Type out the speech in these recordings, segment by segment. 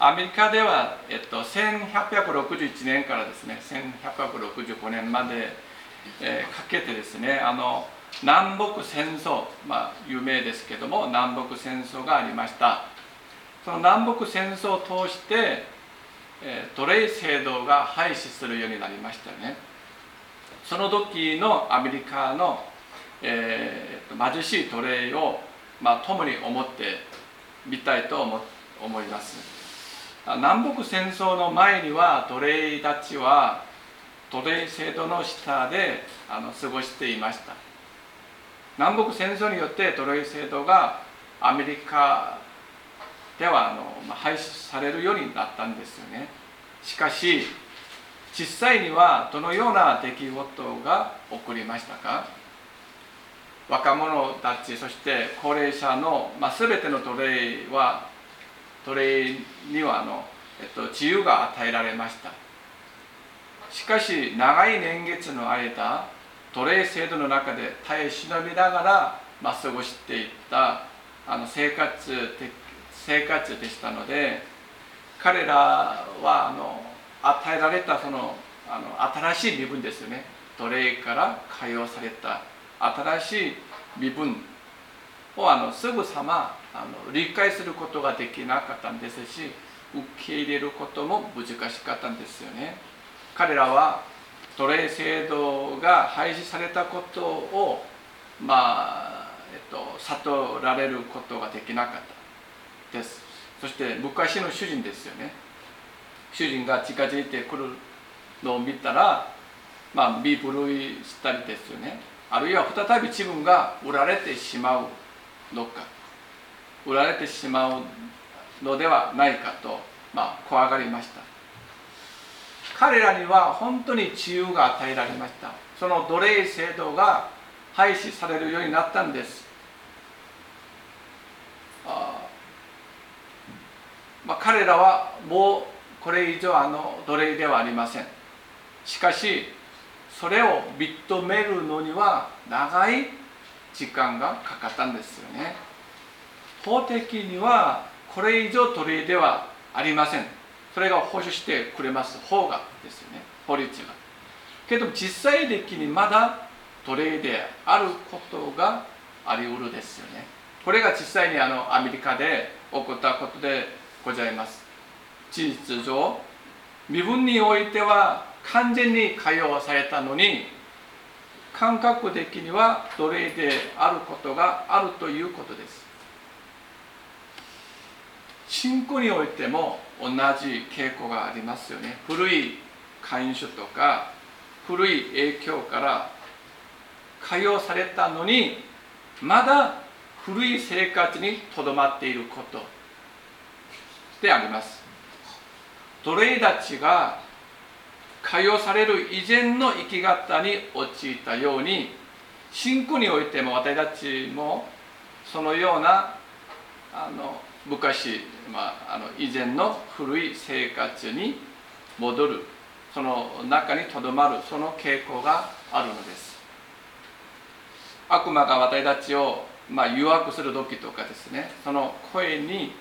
アメリカでは、えっと、1861年からですね1865年まで、えー、かけてですねあの南北戦争、まあ、有名ですけども南北戦争がありました。その南北戦争を通して、えー、奴隷制度が廃止するようになりましたね。その時のアメリカの、えー、貧しい奴隷を、まあ、共に思ってみたいと思います。南北戦争の前には奴隷たちは奴隷制度の下であの過ごしていました。南北戦争によって奴隷制度がアメリカではあの、廃止されるようになったんですよね。しかし実際にはどのような出来事が起こりましたか？若者たちそして高齢者の、まあ、全ての奴隷は奴隷にはあの、えっと、自由が与えられました。しかし長い年月の間奴隷制度の中で耐え忍びながら、まあ、過ごしていったあの生活生活でしたので彼らはあの与えられたそのあの新しい身分ですよね。奴隷から解放された新しい身分をあのすぐさまあの理解することができなかったんですし受け入れることも難しかったんですよね。彼らは奴隷制度が廃止されたことをまあ、えっと、悟られることができなかったです。そして昔の主人ですよね。主人が近づいてくるのを見たらまあ身震いしたりですよね。あるいは再び自分が売られてしまうのか。売られてしまうのではないかと、まあ、怖がりました。彼らには本当に自由が与えられました。その奴隷制度が廃止されるようになったんです。あ、まあ、彼らはもうこれ以上あの奴隷ではありません。しかしそれを認めるのには長い時間がかかったんですよね。法的にはこれ以上奴隷ではありません。それが保守してくれます方がですよね。法律が。けど実際的にまだ奴隷であることがありうるですよね。これが実際にあのアメリカで起こったことでございます。事実上身分においては完全に解放されたのに感覚的には奴隷であることがあるということです。信仰においても同じ傾向がありますよね。古い慣習とか古い影響から解放されたのにまだ古い生活にとどまっていることであります。奴隷たちが解放される以前の生き方に陥ったように信仰においても私たちもそのようなあの昔、まあ、あの以前の古い生活に戻るその中にとどまるその傾向があるのです。悪魔が私たちを、まあ、誘惑する時とかですねその声に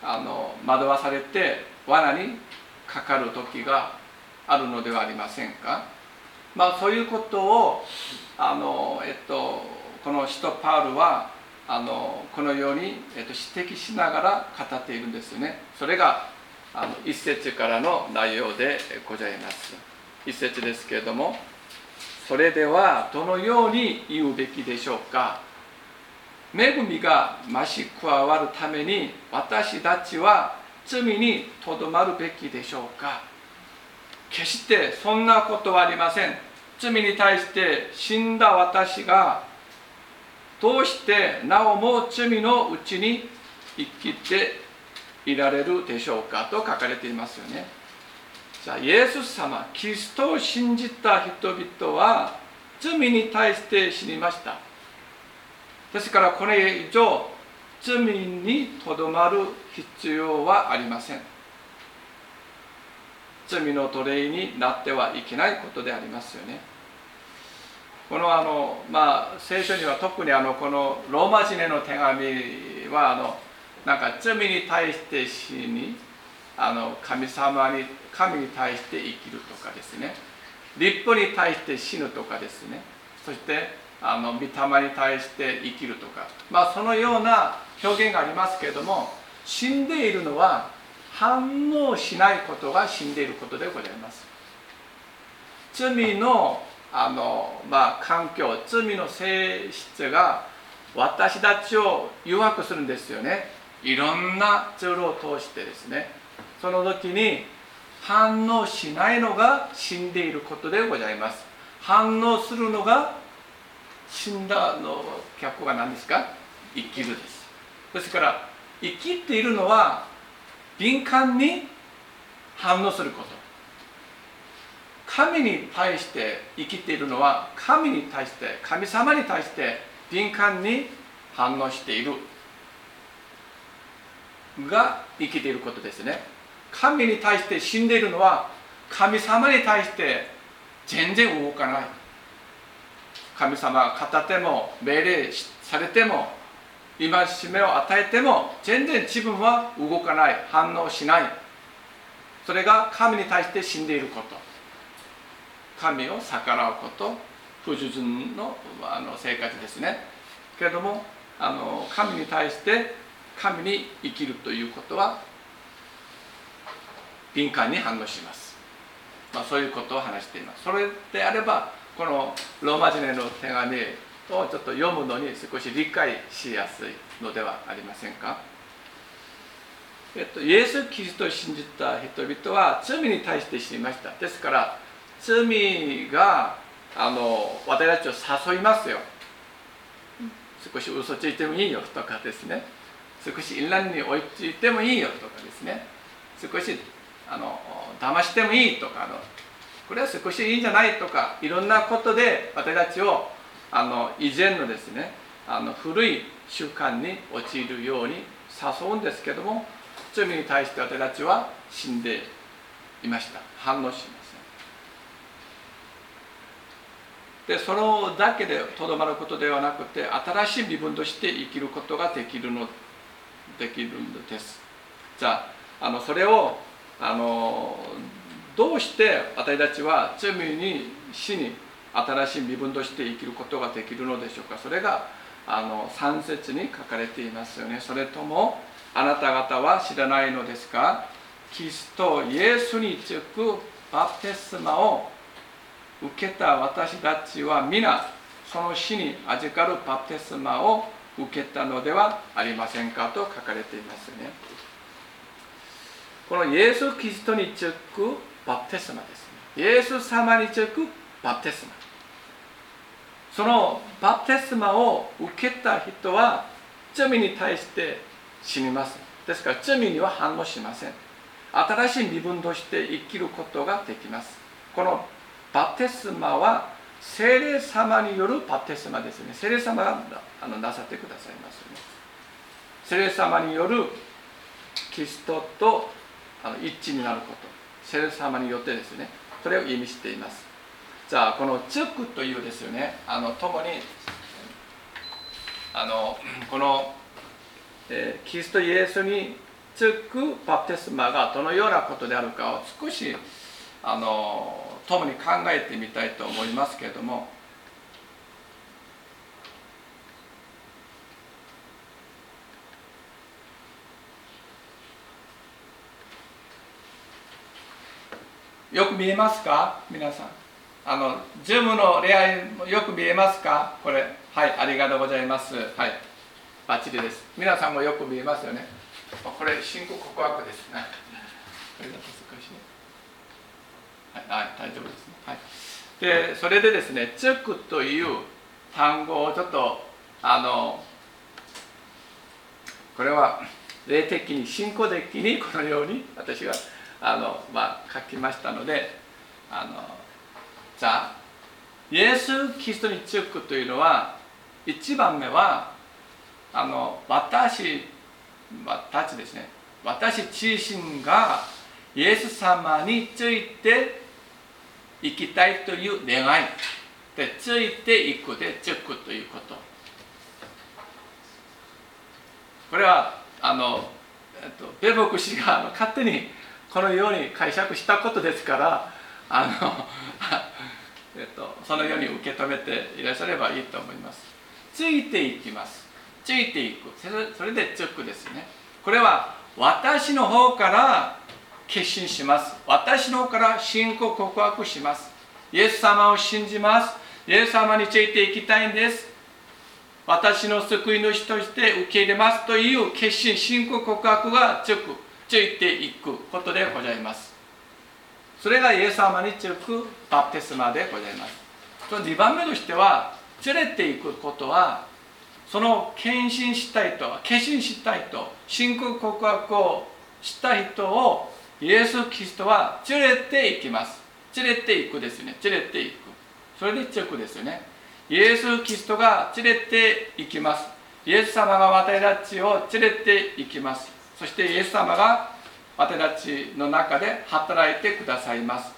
あの惑わされて罠にかかる時があるのではありませんか？まあそういうことをあの、えっと、この使徒パウルはあのこのように、えっと、指摘しながら語っているんですよね。それがあの一節からの内容でございます。一節ですけれどもそれではどのように言うべきでしょうか。恵みが増し加わるために私たちは罪にとどまるべきでしょうか。決してそんなことはありません。罪に対して死んだ私がどうしてなおも罪のうちに生きていられるでしょうかと書かれていますよね。じゃあイエス様キストを信じた人々は罪に対して死にました。ですからこれ以上罪にとどまる必要はありません。罪の奴隷になってはいけないことでありますよね。このあの、まあ、聖書には特にあのこのローマ人への手紙はあのなんか罪に対して死にあの神様に神に対して生きるとかですね。立法に対して死ぬとかですね。そしてあの御霊に対して生きるとか。まあそのような表現がありますけれども死んでいるのは反応しないことが死んでいることでございます。罪のあの、まあ、環境罪の性質が私たちを誘惑するんですよね。いろんなツールを通してですね。その時に反応しないのが死んでいることでございます。反応するのが死んだの脚光が何ですか？生きるです。ですから生きているのは敏感に反応すること。神に対して生きているのは神に対して神様に対して敏感に反応しているが生きていることですね神に対して死んでいるのは神様に対して全然動かない神様が語っても命令されても戒めを与えても全然自分は動かない反応しないそれが神に対して死んでいること神を逆らうこと不従順のあの生活ですね。けれどもあの神に対して神に生きるということは敏感に反応します、まあ、そういうことを話しています。それであればこのローマ字の手紙をちょっと読むのに少し理解しやすいのではありませんか？えっと、イエス・キリストを信じた人々は罪に対して死にました。ですから罪があの私たちを誘いますよ。少し嘘ついてもいいよ。とかですね。少し淫乱に追いついてもいいよ。とかですね。少しあの騙してもいいとかあのこれは少しいいんじゃないとかいろんなことで私たちをあの以前のですねあの古い習慣に陥るように誘うんですけども罪に対して私たちは死んでいました。反応しませんでそのだけでとどまることではなくて新しい身分として生きることができるのできるのです。じゃああのそれをあのどうして私たちは罪に死に新しい身分として生きることができるのでしょうか。それがあの3節に書かれていますよね。それともあなた方は知らないのですか。キリストイエスにつくバプテスマを受けた私たちは皆その死に預かるバプテスマを受けたのではありませんかと書かれていますね。このイエス・キリストにつくバプテスマですイエス様につくバプテスマ。そのバプテスマを受けた人は罪に対して死にます。ですから罪には反応しません。新しい身分として生きることができます。このバプテスマは聖霊様によるバプテスマですね。聖霊様があのなさってくださいますね。聖霊様によるキストとあの一致になること。聖霊様によってですね。それを意味しています。じゃあこの「チク」というですよね。あの共にあのこの、えー、キリストイエスにつくバプテスマがどのようなことであるかを少しあの共に考えてみたいと思いますけれどもよく見えますか？皆さん。あのズームの恋愛よく見えますか？これ。はいありがとうございます。はい。バッチリです。皆さんもよく見えますよね。これ信仰告白ですねはい、大丈夫ですね。はい、でそれでですね「チュク」という単語をちょっとあのこれは霊的に信仰的にこのように私があの、まあ、書きましたのであのじゃあイエス・キリストにチュクというのは1番目はあの私私ですね私自身がイエス様について行きたいという願い。でついていくでつくということ。これはあのえっとベ牧師が勝手にこのように解釈したことですからあの えっと、そのように受け止めていらっしゃればいいと思います。ついていきます。ついていく。それでチェックですね。これは私の方から決心します。私の方から信仰告白します。イエス様を信じます。イエス様についていきたいんです。私の救い主として受け入れますという決心信仰告白がつくついていくことでございます。それがイエス様につくバプテスマでございます。その2番目としては連れていくことはその献身したいと決心したいと信仰告白をした人をイエス・キリストは連れていきます。連れていくですね。連れていく。それでチェックですよね。イエス・キリストが連れて行きます。イエス様が私たちを連れて行きます。そしてイエス様が私たちの中で働いてくださいます。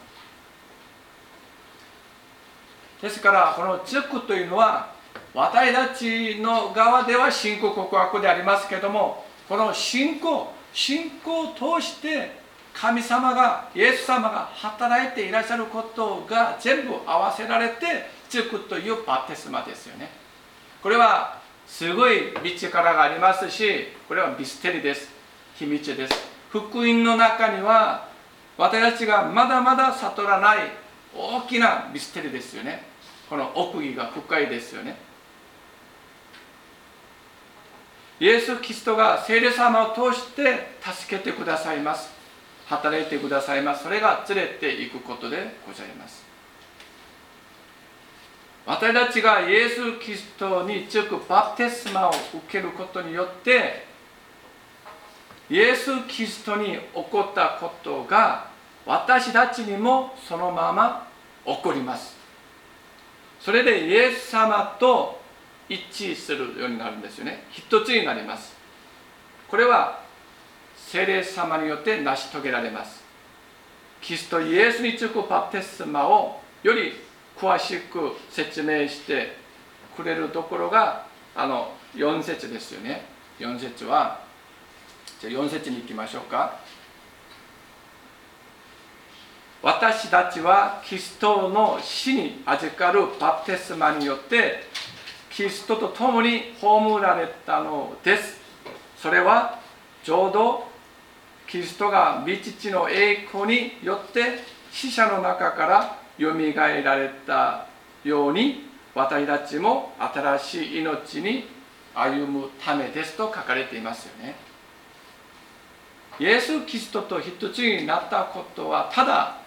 ですからこのチェックというのは私たちの側では信仰告白でありますけどもこの信仰信仰を通して神様がイエス様が働いていらっしゃることが全部合わせられてつくというバテスマですよね。これはすごい力がありますしこれはミステリです。秘密です。福音の中には私たちがまだまだ悟らない大きなミステリですよね。この奥義が深いですよね。イエス・キリストが聖霊様を通して助けてくださいます。働いてくださいます。それが連れていくことでございます。私たちがイエス・キリストに強くバプテスマを受けることによってイエス・キリストに起こったことが私たちにもそのまま起こります。それでイエス様と一致するようになるんですよね。一つになります。これは聖霊様によって成し遂げられます。キリストイエスにつくバプテスマをより詳しく説明してくれるところがあの4節ですよね。4節はじゃ4節に行きましょうか。私たちはキストの死に預かるバプテスマによってキリストと共に葬られたのです。それはちょうどキリストが御父の栄光によって死者の中からよみがえられたように私たちも新しい命に歩むためですと書かれていますよね。イエス・キリストと一つになったことはただ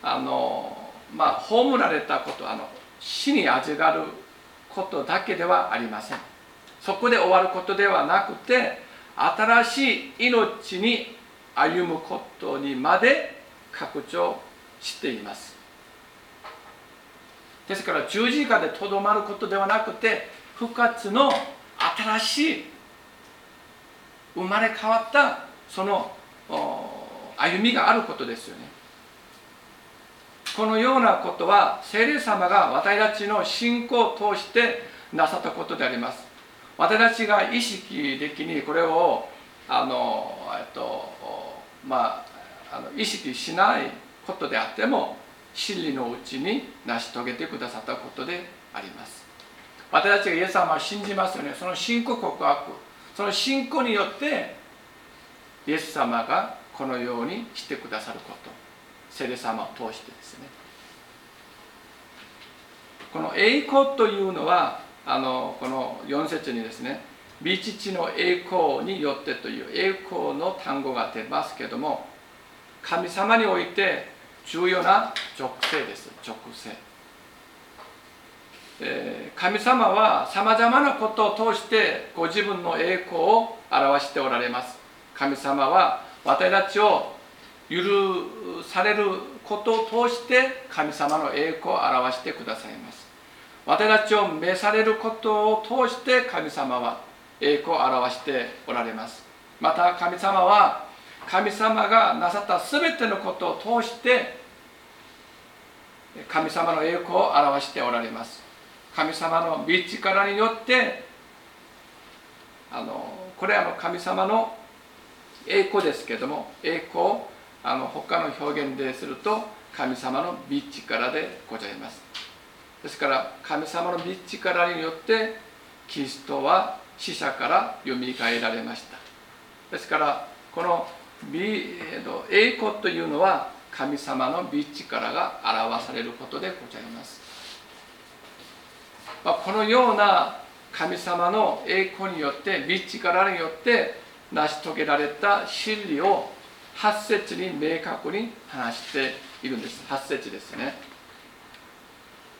あのまあ葬られたことあの死に預かることだけではありません。そこで終わることではなくて新しい命に歩むことにまで拡張しています。ですから十字架でとどまることではなくて復活の新しい生まれ変わったその歩みがあることですよね。このようなことは聖霊様が私たちの信仰を通してなさったことであります。私たちが意識的にこれをあの、えっとまあ、あの意識しないことであっても真理のうちに成し遂げてくださったことであります。私たちがイエス様を信じますよね。その信仰告白。その信仰によってイエス様がこのようにしてくださること。聖霊様を通してですね。この栄光というのはあのこの4節にですね「美父の栄光によって」という栄光の単語が出ますけども神様において重要な属性です。属性、えー、神様はさまざまなことを通してご自分の栄光を表しておられます。神様は私たちを許されることを通して神様の栄光を表してくださいます。私たちを召されることを通して神様は栄光を表しておられます。また神様は神様がなさった全てのことを通して神様の栄光を表しておられます。神様の御力によってあのこれは神様の栄光ですけども栄光をあの他の表現ですると神様の御力でございます。ですから神様の御力によってキリストは死者からよみがえられました。ですからこの栄光というのは神様の御力が表されることでございます、まあ、このような神様の栄光によって御力によって成し遂げられた真理を8節に明確に話しているんです。8節ですね。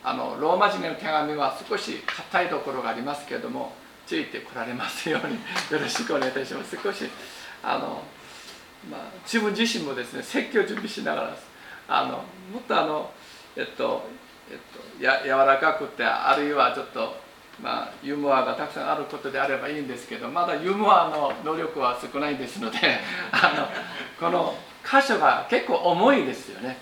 あのローマ人への手紙は少し硬いところがありますけれどもついてこられますように よろしくお願いいたします。少しあの、まあ、自分自身もですね説教準備しながらあのもっとあのえっとえっとや柔らかくてあるいはちょっとまあ、ユーモアがたくさんあることであればいいんですけどまだユーモアの能力は少ないですので あのこの箇所が結構重いですよね。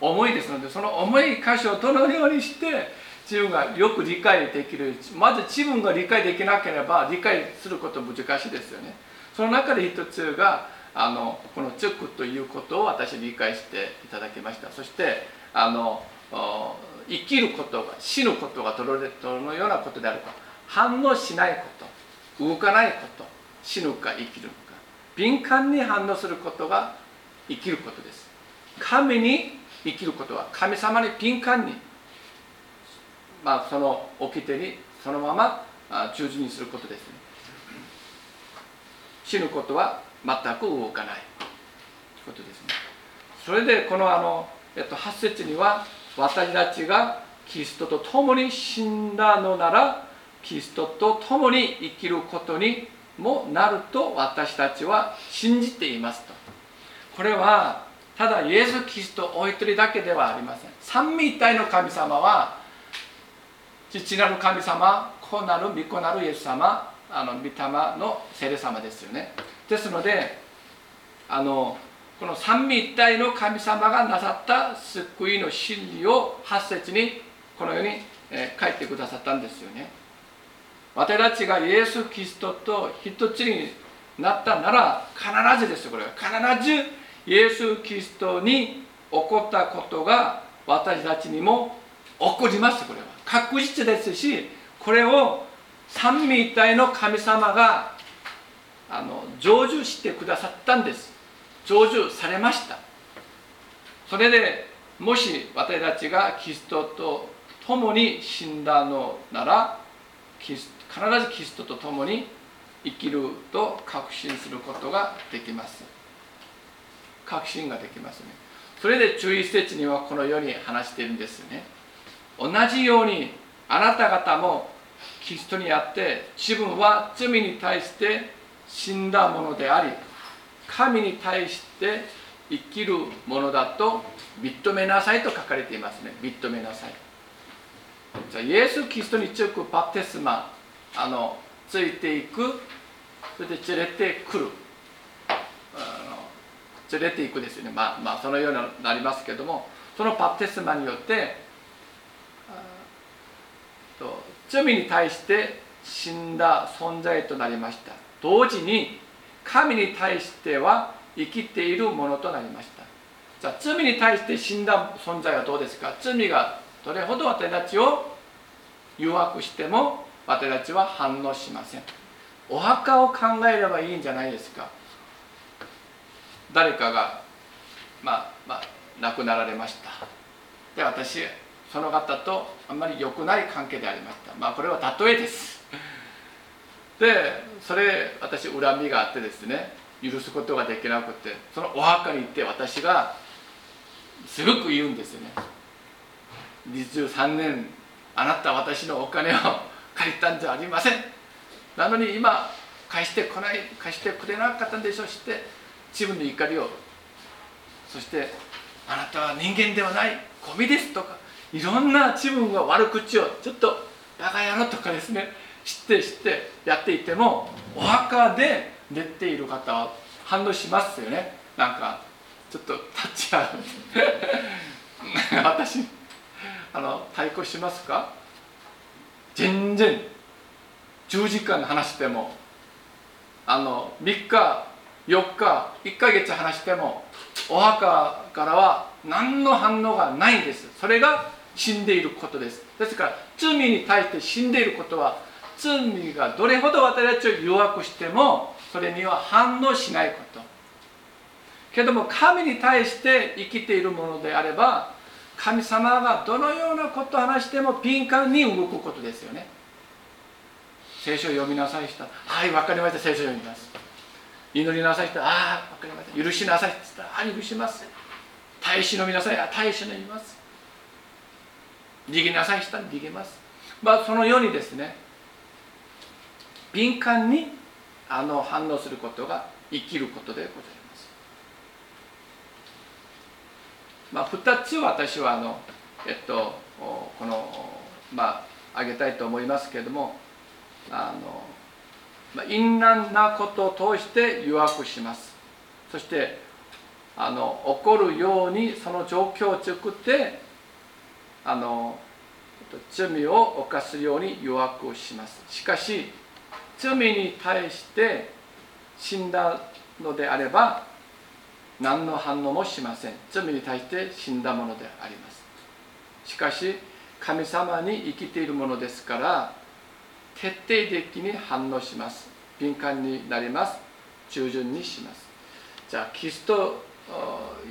重いですのでその重い箇所をどのようにして自分がよく理解できるまず自分が理解できなければ理解すること難しいですよね。その中で一つがあのこの「チュック」ということを私理解していただきました。そしてあの生きることが死ぬことがどのようなことであるか。反応しないこと。動かないこと。死ぬか生きるか。敏感に反応することが生きることです。神に生きることは神様に敏感にまあ、その掟にそのまま忠実にすることですね。死ぬことは全く動かない。ということですね。それでこのあの、えっと、8節には私たちがキリストと共に死んだのならキリストと共に生きることにもなると私たちは信じていますと。これはただイエス・キリストお一人だけではありません。三位一体の神様は父なる神様子なる御子なるイエス様あの御霊の聖霊様ですよね。ですのであのこの三位一体の神様がなさった救いの真理を8節にこのように、え、書いてくださったんですよね。私たちがイエス・キリストと一つになったなら必ずですよこれは。必ずイエス・キリストに起こったことが私たちにも起こりますこれは。確実ですしこれを三位一体の神様があの成就してくださったんです。成就されました。それでもし私たちがキリストと共に死んだのなら必ずキリストと共に生きると確信することができます。確信ができますね。それで注意施設にはこのように話しているんですね。同じようにあなた方もキリストにあって自分は罪に対して死んだものであり神に対して生きるものだと認めなさいと書かれていますね。認めなさい。じゃイエス・キリストにつくバプテスマあのついていくそれで連れてくる。連れていくですよね。まあまあそのようになりますけどもそのバプテスマによってと。罪に対して死んだ存在となりました。同時に神に対しては生きているものとなりました。じゃあ罪に対して死んだ存在はどうですか？罪がどれほど私たちを誘惑しても私たちは反応しません。お墓を考えればいいんじゃないですか？誰かがまあまあ亡くなられました。で私その方とあんまり良くない関係でありました。まあこれは例えです。でそれ私恨みがあってですね許すことができなくてそのお墓に行って私がすごく言うんですよね。23年あなた私のお金を借りたんじゃありません。なのに今返してこない貸してくれなかったんでしょう。して自分の怒りを。そしてあなたは人間ではない。ゴミですとか。いろんな自分が悪口をちょっとバカ野郎とかですね知って知ってやっていてもお墓で寝ている方は反応しますよね。なんかちょっと立ち会う私あの対抗しますか？全然10時間話してもあの3日4日1ヶ月話してもお墓からは何の反応がないんです。それが死んでいることです。ですから罪に対して死んでいることは罪がどれほど私たちを弱くしてもそれには反応しないこと。けども神に対して生きているものであれば神様がどのようなことを話しても敏感に動くことですよね。聖書を読みなさいした。はい分かりました。聖書を読みます。祈りなさいした。ああ分かりました。許しなさいって言ったらああ許します。大使飲みなさいあ大使飲みます逃げなさいしたら逃げます。まあそのようにですね敏感にあの反応することが生きることでございます。まあ2つ私はあのえっとこのまあ挙げたいと思いますけれどもあの、まあ、淫乱なことを通して弱くします。そしてあの起こるようにその状況を作ってあの罪を犯すように弱くします。しかし罪に対して死んだのであれば何の反応もしません。罪に対して死んだものであります。しかし神様に生きているものですから徹底的に反応します。敏感になります。従順にします。じゃあキリスト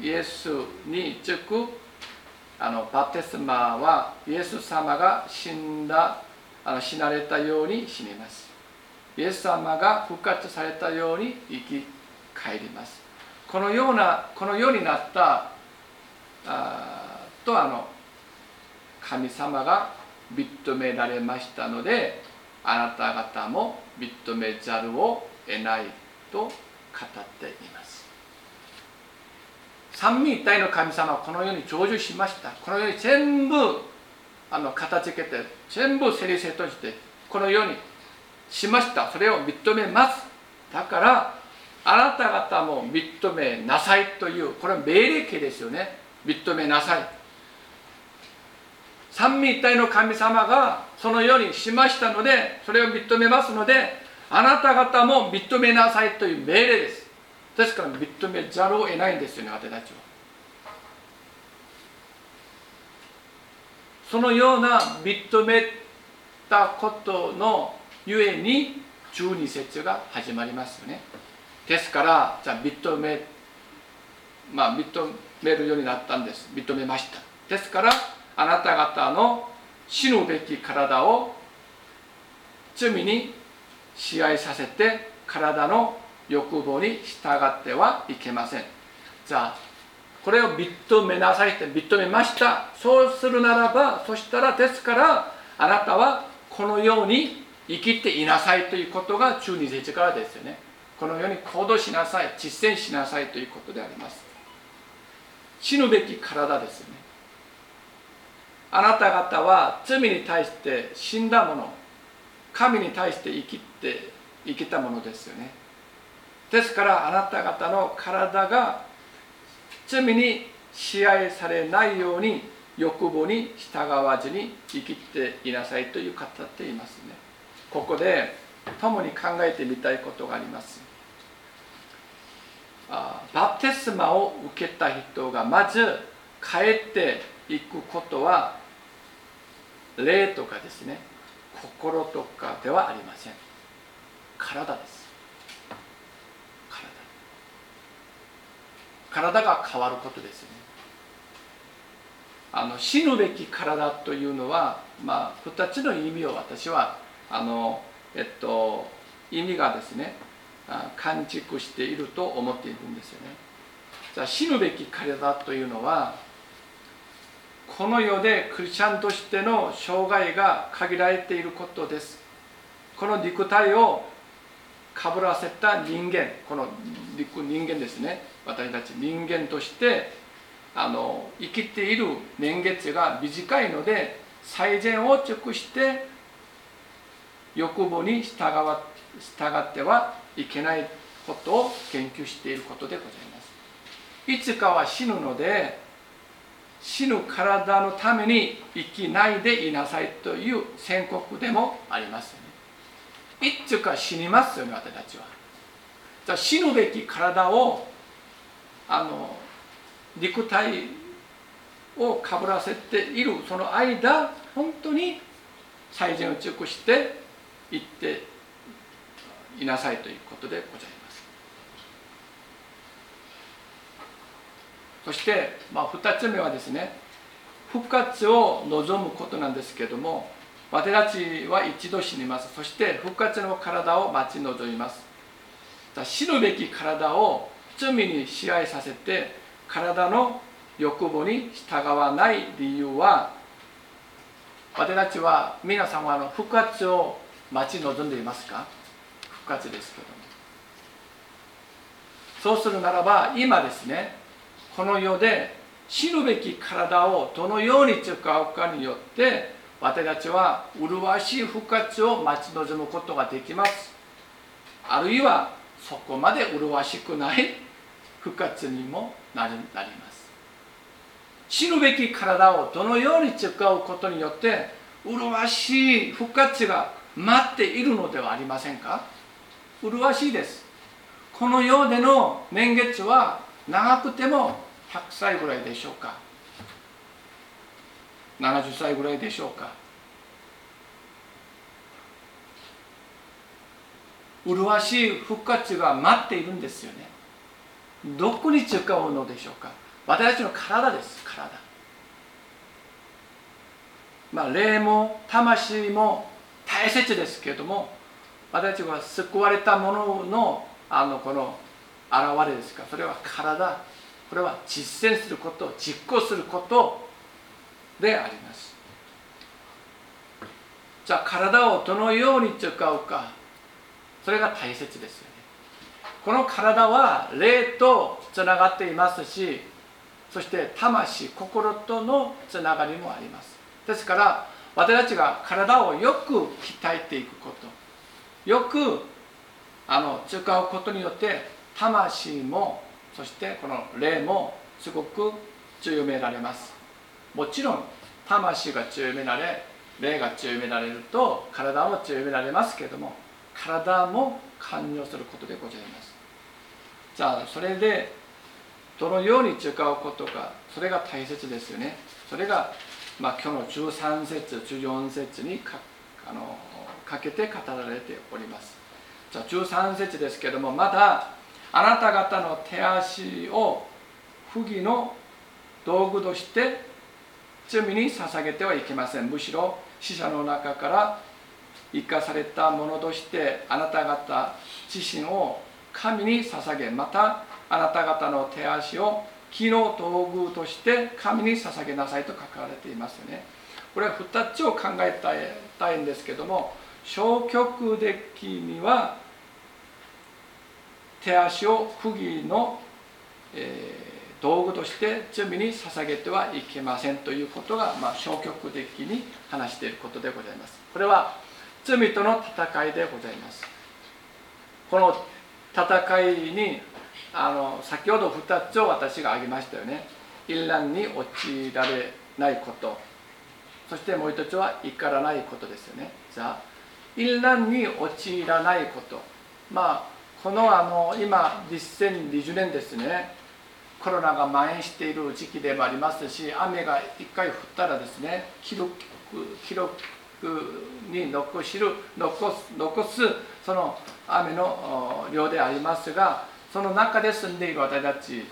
イエスにつくあのバテスマはイエス様が死んだあの死なれたように死にます。イエス様が復活されたように生き返ります。このようなこのようになったあとあの神様が認められましたのであなた方も認めざるを得ないと語っています。三位一体の神様はこのように成就しました。このように全部あの片付けて全部整理整頓してこのようにしました。それを認めます。だからあなた方も認めなさいというこれは命令形ですよね。認めなさい。三位一体の神様がそのようにしましたのでそれを認めますのであなた方も認めなさいという命令です。ですから認めざるを得ないんですよね私たちは。そのような認めたことのゆえに12節が始まりますよね。ですからじゃあ認めまあ認めるようになったんです。認めました。ですからあなた方の死ぬべき体を罪に支配させて体の欲望に従ってはいけません。じゃあこれを認めなさいって認めました。そうするならばそしたらですからあなたはこのように生きていなさいということが中二節からですよね。このように行動しなさい実践しなさいということであります。死ぬべき体ですよね。あなた方は罪に対して死んだもの神に対して生きて生きたものですよね。ですからあなた方の体が罪に支配されないように欲望に従わずに生きていなさいという語っていますね。ここで共に考えてみたいことがあります。あバプテスマを受けた人がまず帰っていくことは霊とかですね。心とかではありません。体です。体が変わることですね。あの死ぬべき体というのは、まあ、2つの意味を私はあの、えっと、意味がですね感築していると思っているんですよね。じゃあ死ぬべき体というのはこの世でクリスチャンとしての障害が限られていることです。この肉体をかぶらせた人間この肉人間ですね。私たち人間としてあの生きている年月が短いので最善を尽くして欲望に従わ従ってはいけないことを研究していることでございます。いつかは死ぬので死ぬ体のために生きないでいなさいという宣告でもありますよね。いつか死にますよね私たちは。じゃあ死ぬべき体をあの肉体をかぶらせているその間本当に最善を尽くしていっていなさいということでございます。そして、まあ、2つ目はですね復活を望むことなんですけれども私たちは一度死にます。そして復活の体を待ち望みます。死ぬべき体を罪に支配させて体の欲望に従わない理由は私たちは皆さんはの復活を待ち望んでいますか？復活ですけども。そうするならば今ですねこの世で死ぬべき体をどのように使うかによって私たちは麗しい復活を待ち望むことができます。あるいはそこまで麗しくない復活にもなります。死ぬべき体をどのように使うことによって麗しい復活が待っているのではありませんか？麗しいです。この世での年月は長くても100歳ぐらいでしょうか？70歳ぐらいでしょうか？麗しい復活が待っているんですよね。どこに使うのでしょうか？私たちの体です体。まあ霊も魂も大切ですけれども私たちは救われたもののあのこの現れですか？それは体。これは実践すること実行することであります。じゃあ体をどのように使うか。それが大切ですこの体は霊とつながっていますしそして魂心とのつながりもあります。ですから私たちが体をよく鍛えていくことよくあの使うことによって魂もそしてこの霊もすごく強められます。もちろん魂が強められ霊が強められると体も強められますけれども体も関与することでございます。じゃあそれでどのように使うことかそれが大切ですよね。それが、まあ、今日の13節14節にかあのかけて語られております。じゃあ13節ですけどもまだあなた方の手足を不義の道具として罪に捧げてはいけません。むしろ死者の中から生かされたものとしてあなた方自身を神に捧げまたあなた方の手足を木の道具として神に捧げなさいと書かれていますよね。これは2つを考えたいんですけども消極的には手足を不義の、えー、道具として罪に捧げてはいけませんということが、まあ、消極的に話していることでございます。これは罪との戦いでございます。この戦いにあの先ほど2つを私が挙げましたよね。淫乱に陥られないこと。そしてもう一つは怒らないことですよね。じゃあ淫乱に陥らないこと。まあこのあの今2020年ですね。コロナが蔓延している時期でもありますし雨が1回降ったらですね記録記録に残しる残す残すその雨の量でありますがその中で住んでいる私たち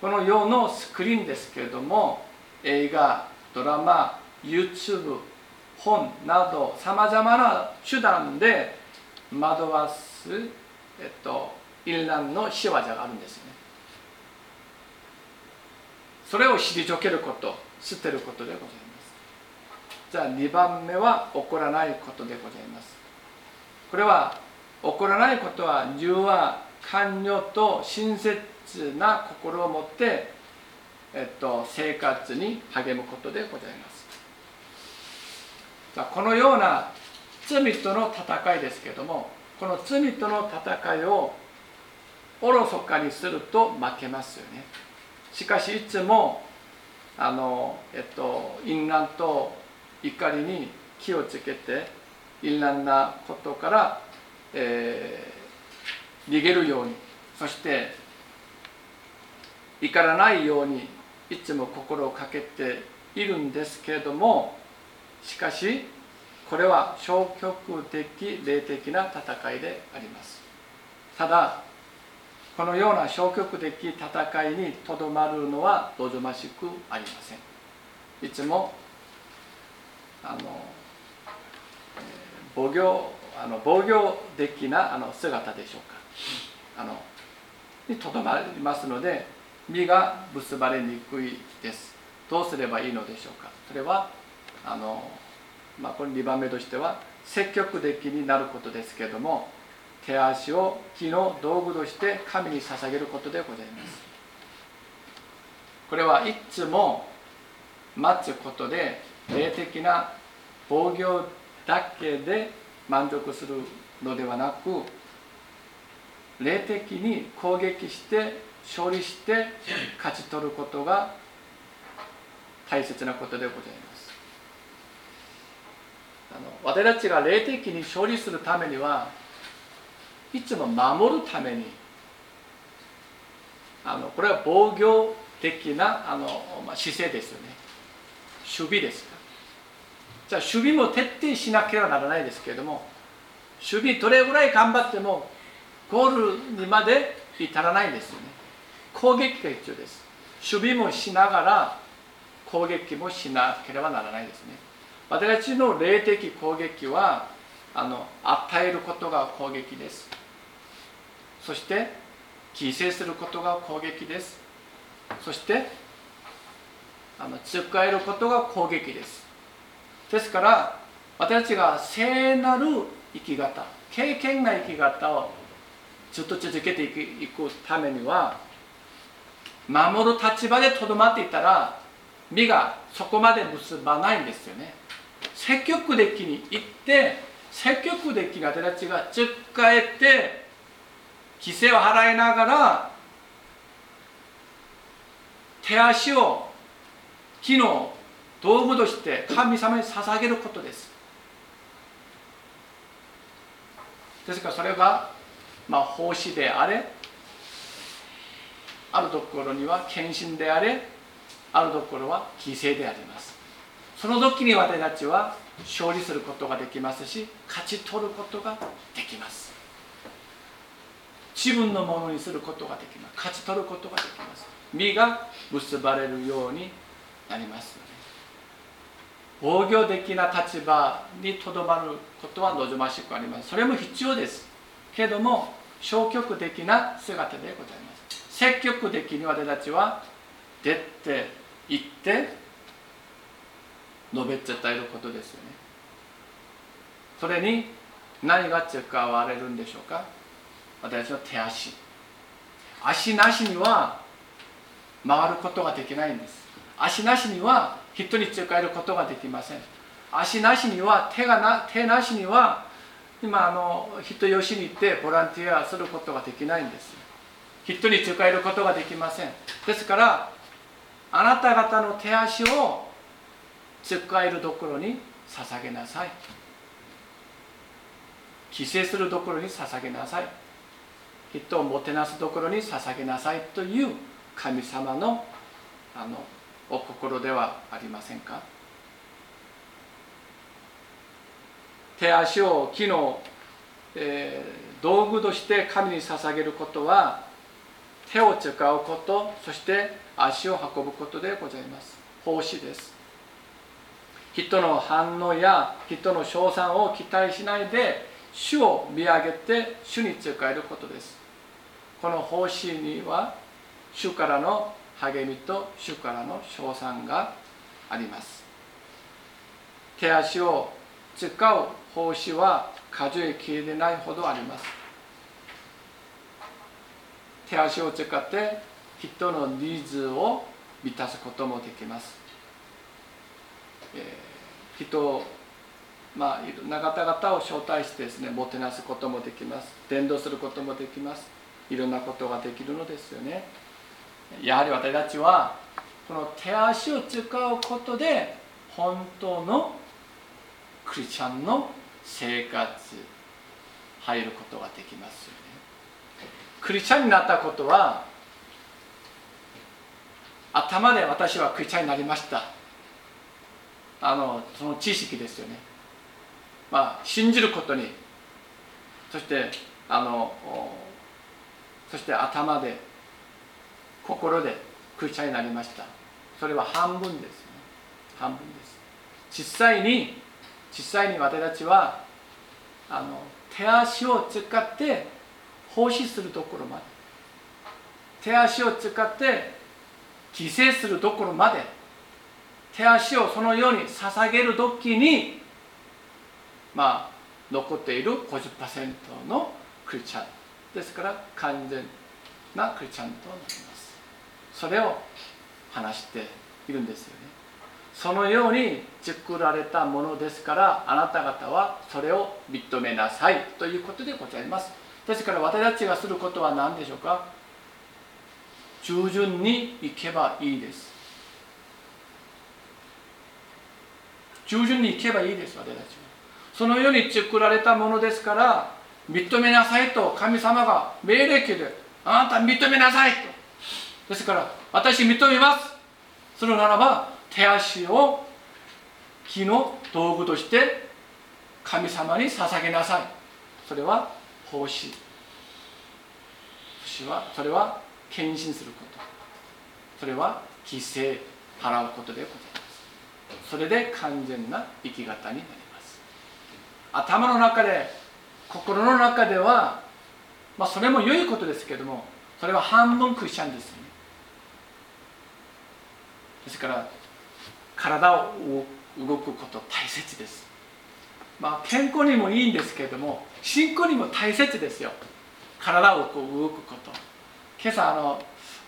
この世のスクリーンですけれども映画ドラマ YouTube 本などさまざまな手段で惑わす、えっと、淫乱の仕業があるんですね。それを退けること捨てることでございます。じゃあ2番目は起こらないことでございます。これは起こらないことは柔和関与と親切な心を持って、えっと、生活に励むことでございます。このような罪との戦いですけどもこの罪との戦いをおろそかにすると負けますよね。しかしいつもあの、えっと、淫乱と怒りに気をつけて淫乱なことから、えー、逃げるようにそして怒らないようにいつも心をかけているんですけれどもしかしこれは消極的霊的な戦いであります。ただこのような消極的戦いにとどまるのは望ましくありません。いつもあの、え防御あの防御的なあの姿でしょうか。あのにとどまりますので身が結ばれにくいです。どうすればいいのでしょうか。それはあの、まあ、これ2番目としては積極的になることですけれども手足を木の道具として神に捧げることでございます。これはいつも待つことで霊的な防御だけで満足するのではなく霊的に攻撃して勝利して勝ち取ることが大切なことでございます。あの私たちが霊的に勝利するためにはいつも守るためにあのこれは防御的なあの、まあ、姿勢ですよね。守備ですかじゃあ守備も徹底しなければならないですけれども守備どれぐらい頑張ってもゴールにまで至らないんですよね。攻撃が必要です。守備もしながら攻撃もしなければならないですね。私たちの霊的攻撃はあの与えることが攻撃です。そして犠牲することが攻撃です。そしてあの使えることが攻撃です。ですから私たちが聖なる生き方経験な生き方をずっと続けていくためには守る立場でとどまっていたら身がそこまで結ばないんですよね。積極的に行って積極的な私たちがつっかえて規制を払いながら手足を木の道具として神様に捧げることです。ですからそれが、まあ、奉仕であれあるところには献身であれあるところは犠牲であります。その時に私たちは勝利することができますし勝ち取ることができます。自分のものにすることができます。勝ち取ることができます。身が結ばれるようになりますよね。防御的な立場にとどまることは望ましくあります。それも必要です。けれども消極的な姿でございます。積極的に私たちは出て行って述べ伝えることですよね。それに何が使われるんでしょうか。私の手足。足なしには回ることができないんです。足なしには人に使えることができません。足なしには手がな手なしには今あの人よしに行ってボランティアすることができないんです。人に使えることができません。ですからあなた方の手足を使えるところに捧げなさい。帰省するところに捧げなさい。人をもてなすところに捧げなさいという神様のあのお心ではありませんか？手足を木の、えー、道具として神に捧げることは手を使うことそして足を運ぶことでございます。奉仕です。人の反応や人の称賛を期待しないで主を見上げて主に使えることです。この奉仕には主からの励みと主からの称賛があります。手足を使う奉仕は数えきれないほどあります。手足を使って人のニーズを満たすこともできます、えー、人をまあ、いろんな方々を招待してですねもてなすこともできます。伝道することもできます。いろんなことができるのですよね。やはり私たちはこの手足を使うことで本当のクリスチャンの生活入ることができますよね。クリスチャンになったことは頭で私はクリスチャンになりました。あのその知識ですよね。まあ信じることに。そしてあのそして頭で心でクリスチャンになりました。それは半分ですね。半分です。実際に実際に私たちはあの手足を使って奉仕するところまで。手足を使って犠牲するところまで。手足をそのように捧げる時にまあ残っている50%のクリスチャンですから完全なクリスチャンとなります。それを話しているんですよね。そのように作られたものですからあなた方はそれを認めなさいということでございます。ですから私たちがすることは何でしょうか？従順に行けばいいです。従順に行けばいいです私たちは。そのように作られたものですから認めなさいと神様が命令形であなた認めなさいとですから私認めます。するならば手足を木の道具として神様に捧げなさい。それは奉仕はそれは献身すること。それは犠牲払うことでございます。それで完全な生き方になります。頭の中で心の中ではまあそれも良いことですけどもそれは半分クリスチャンですね。ですから体を動くこと大切です。まあ健康にもいいんですけれども信仰にも大切ですよ。体をこう動くこと。今朝あの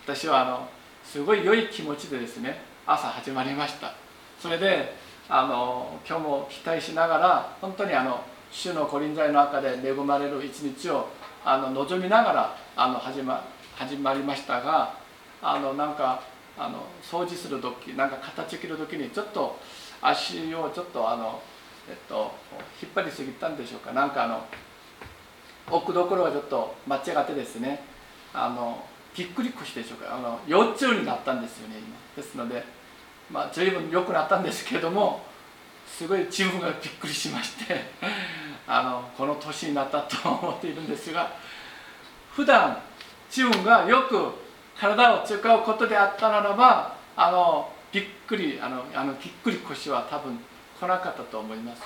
私はあのすごい良い気持ちでですね朝始まりました。それであの今日も期待しながら本当にあの主の御臨在の中で恵まれる一日をあの望みながらあの始ま始まりましたがあのなんかあの掃除する時なんか形切る時にちょっと足をちょっとあの、えっと、引っ張りすぎたんでしょうか。なんかあの置くところがちょっと間違ってですね。あのぎっくり腰でしょうか。あの腰痛になったんですよね今。ですのでまあ随分良くなったんですけれどもすごい自分がびっくりしまして あのこの年になったと思っているんですが普段自分がよく体を使うことであったならばあのびっくりあのあのぎっくり腰は多分来なかったと思います。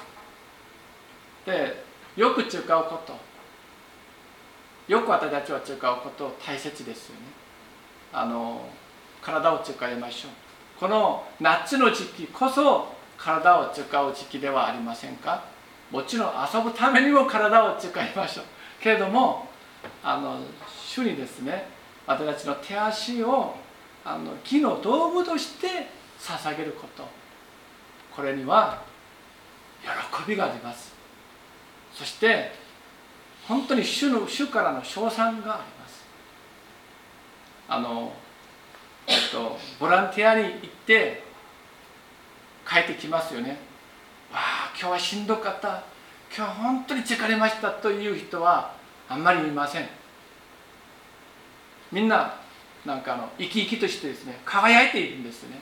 でよく使うこと。よく私たちは使うこと大切ですよね。あの体を使いましょう。この夏の時期こそ体を使う時期ではありませんか？もちろん遊ぶためにも体を使いましょう。けれどもあの主にですね私たちの手足をあの木の道具として捧げること。これには喜びがあります。そして本当に主の主からの称賛があります。あの、えっと、ボランティアに行って帰ってきますよね。わあ今日はしんどかった。今日は本当に疲れましたという人はあんまりいません。みんななんかあの生き生きとしてですね輝いているんですね。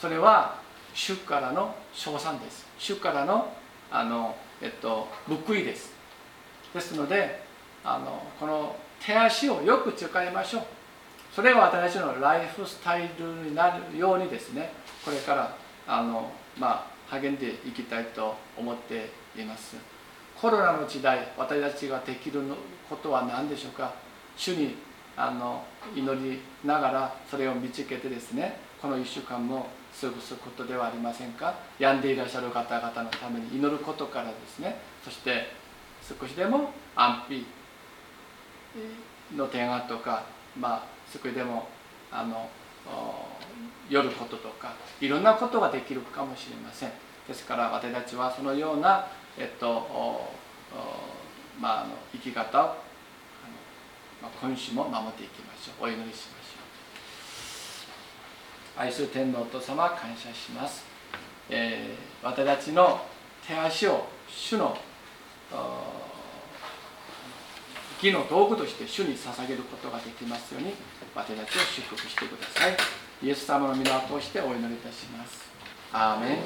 それは主からの称賛です。主からのあの、えっと、報いです。ですのであのこの手足をよく使いましょう。それが私たちのライフスタイルになるようにですねこれからあの、まあ、励んでいきたいと思っています。コロナの時代私たちができることは何でしょうか？主にあの祈りながらそれを見つけてですねこの1週間も過ごすことではありませんか？病んでいらっしゃる方々のために祈ることからですねそして少しでも安否の点がとか、まあ、少しでもあの寄ることとかいろんなことができるかもしれません。ですから私たちはそのような、えっとまあ、あの生き方をまあ、今週も守っていきましょう。お祈りしましょう。愛する天皇と様感謝します、えー、私たちの手足を主の生火の道具として主に捧げることができますように私たちを祝福してください。イエス様の皆を通してお祈りいたします。アーメン。